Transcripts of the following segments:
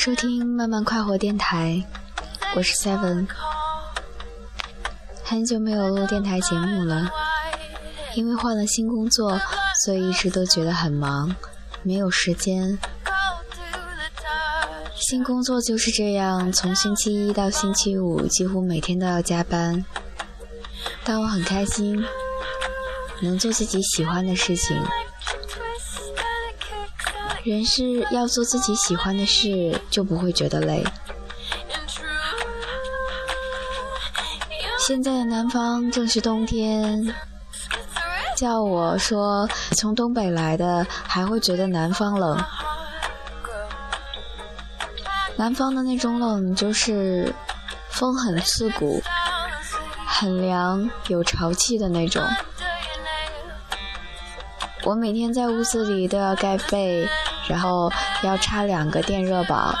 收听慢慢快活电台，我是 Seven。很久没有录电台节目了，因为换了新工作，所以一直都觉得很忙，没有时间。新工作就是这样，从星期一到星期五，几乎每天都要加班。但我很开心，能做自己喜欢的事情。人是要做自己喜欢的事，就不会觉得累。现在的南方正是冬天，叫我说从东北来的，还会觉得南方冷。南方的那种冷，就是风很刺骨，很凉，有潮气的那种。我每天在屋子里都要盖被。然后要插两个电热宝，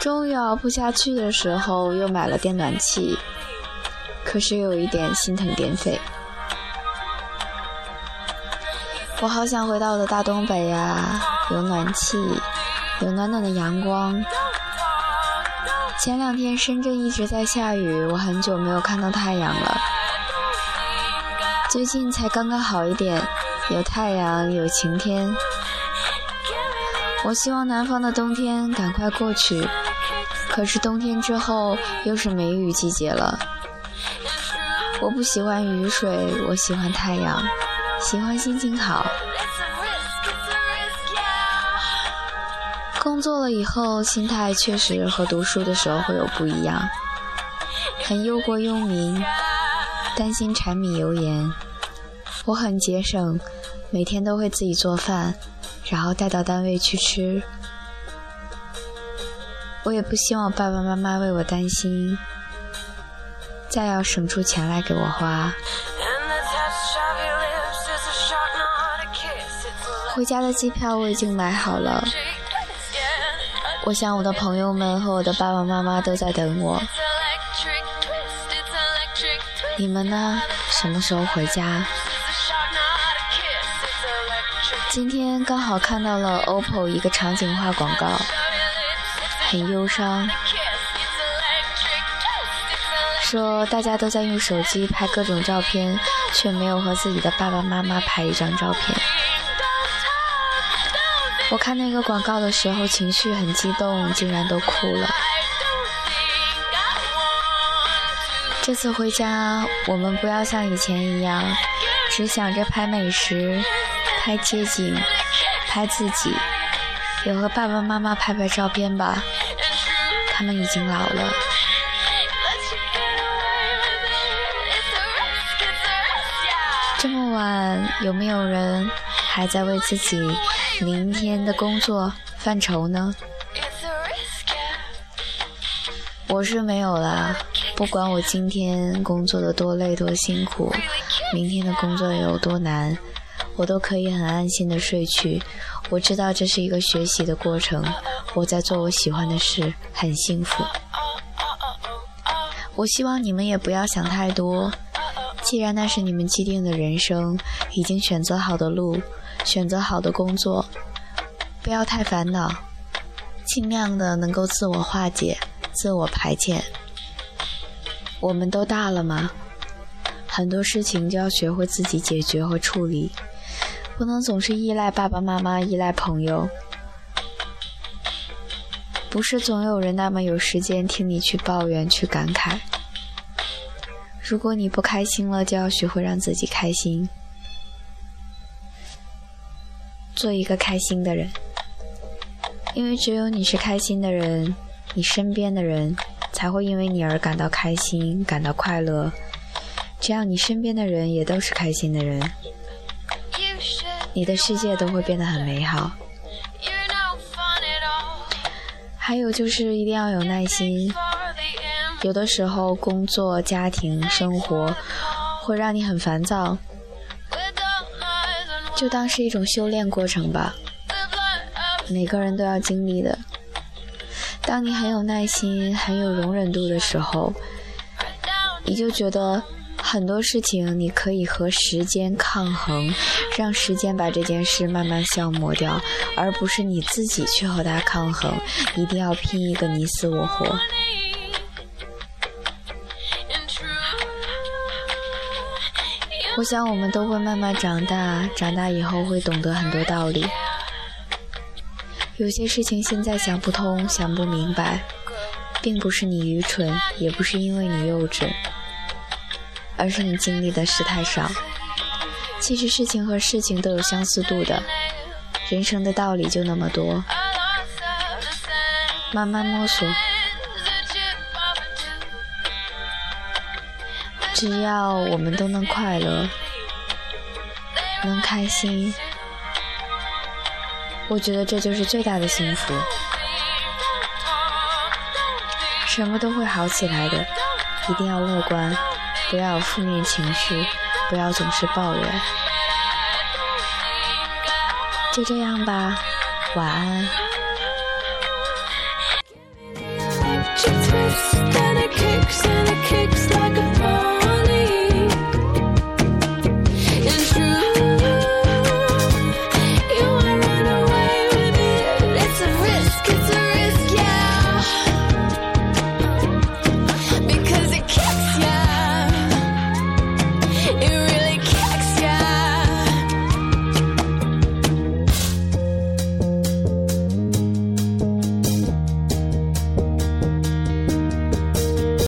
终于熬不下去的时候，又买了电暖气，可是有一点心疼电费。我好想回到我的大东北呀，有暖气，有暖暖的阳光。前两天深圳一直在下雨，我很久没有看到太阳了。最近才刚刚好一点，有太阳，有晴天。我希望南方的冬天赶快过去，可是冬天之后又是梅雨季节了。我不喜欢雨水，我喜欢太阳，喜欢心情好。工作了以后，心态确实和读书的时候会有不一样，很忧国忧民，担心柴米油盐。我很节省，每天都会自己做饭。然后带到单位去吃，我也不希望爸爸妈妈为我担心，再要省出钱来给我花。回家的机票我已经买好了，我想我的朋友们和我的爸爸妈妈都在等我。你们呢？什么时候回家？今天刚好看到了 OPPO 一个场景化广告，很忧伤，说大家都在用手机拍各种照片，却没有和自己的爸爸妈妈拍一张照片。我看那个广告的时候情绪很激动，竟然都哭了。这次回家，我们不要像以前一样，只想着拍美食。拍街景，拍自己，也和爸爸妈妈拍拍照片吧。他们已经老了。这么晚，有没有人还在为自己明天的工作犯愁呢？我是没有啦，不管我今天工作的多累多辛苦，明天的工作有多难。我都可以很安心的睡去，我知道这是一个学习的过程，我在做我喜欢的事，很幸福。我希望你们也不要想太多，既然那是你们既定的人生，已经选择好的路，选择好的工作，不要太烦恼，尽量的能够自我化解、自我排遣。我们都大了嘛，很多事情就要学会自己解决和处理。不能总是依赖爸爸妈妈，依赖朋友。不是总有人那么有时间听你去抱怨、去感慨。如果你不开心了，就要学会让自己开心，做一个开心的人。因为只有你是开心的人，你身边的人才会因为你而感到开心、感到快乐。这样，你身边的人也都是开心的人。你的世界都会变得很美好。还有就是一定要有耐心，有的时候工作、家庭、生活会让你很烦躁，就当是一种修炼过程吧。每个人都要经历的。当你很有耐心、很有容忍度的时候，你就觉得。很多事情你可以和时间抗衡，让时间把这件事慢慢消磨掉，而不是你自己去和它抗衡，一定要拼一个你死我活。我想我们都会慢慢长大，长大以后会懂得很多道理。有些事情现在想不通、想不明白，并不是你愚蠢，也不是因为你幼稚，而是你经历的事太少。其实事情和事情都有相似度的，人生的道理就那么多，慢慢摸索。只要我们都能快乐，能开心，我觉得这就是最大的幸福。什么都会好起来的，一定要乐观，不要有负面情绪，不要总是抱怨。就这样吧，晚安。